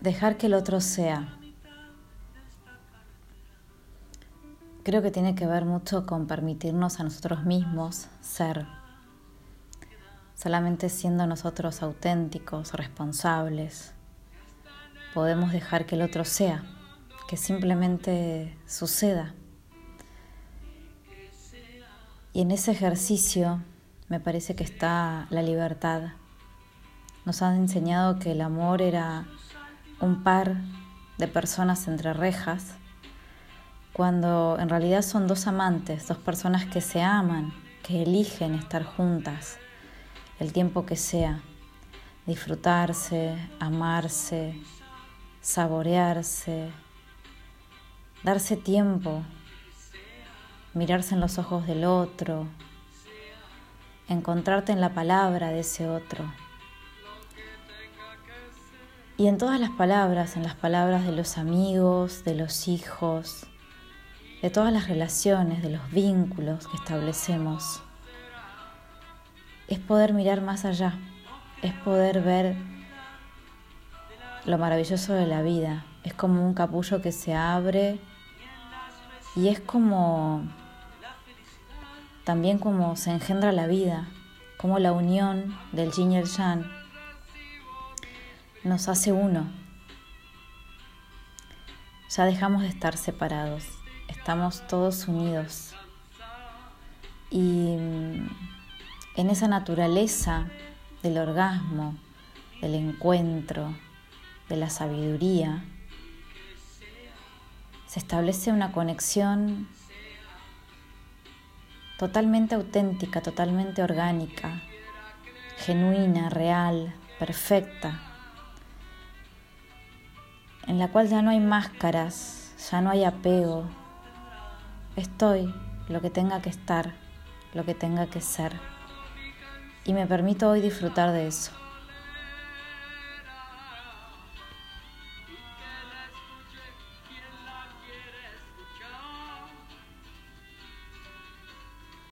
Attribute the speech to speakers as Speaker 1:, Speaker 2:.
Speaker 1: Dejar que el otro sea. Creo que tiene que ver mucho con permitirnos a nosotros mismos ser. Solamente siendo nosotros auténticos, responsables, podemos dejar que el otro sea, que simplemente suceda. Y en ese ejercicio me parece que está la libertad. Nos han enseñado que el amor era un par de personas entre rejas, cuando en realidad son dos amantes, dos personas que se aman, que eligen estar juntas el tiempo que sea, disfrutarse, amarse, saborearse, darse tiempo, mirarse en los ojos del otro, encontrarte en la palabra de ese otro. Y en todas las palabras, en las palabras de los amigos, de los hijos, de todas las relaciones, de los vínculos que establecemos, es poder mirar más allá, es poder ver lo maravilloso de la vida. Es como un capullo que se abre y es como también como se engendra la vida, como la unión del yin y el yang nos hace uno. Ya dejamos de estar separados, estamos todos unidos. Y en esa naturaleza del orgasmo, del encuentro, de la sabiduría, se establece una conexión totalmente auténtica, totalmente orgánica, genuina, real, perfecta en la cual ya no hay máscaras, ya no hay apego. Estoy lo que tenga que estar, lo que tenga que ser. Y me permito hoy disfrutar de eso.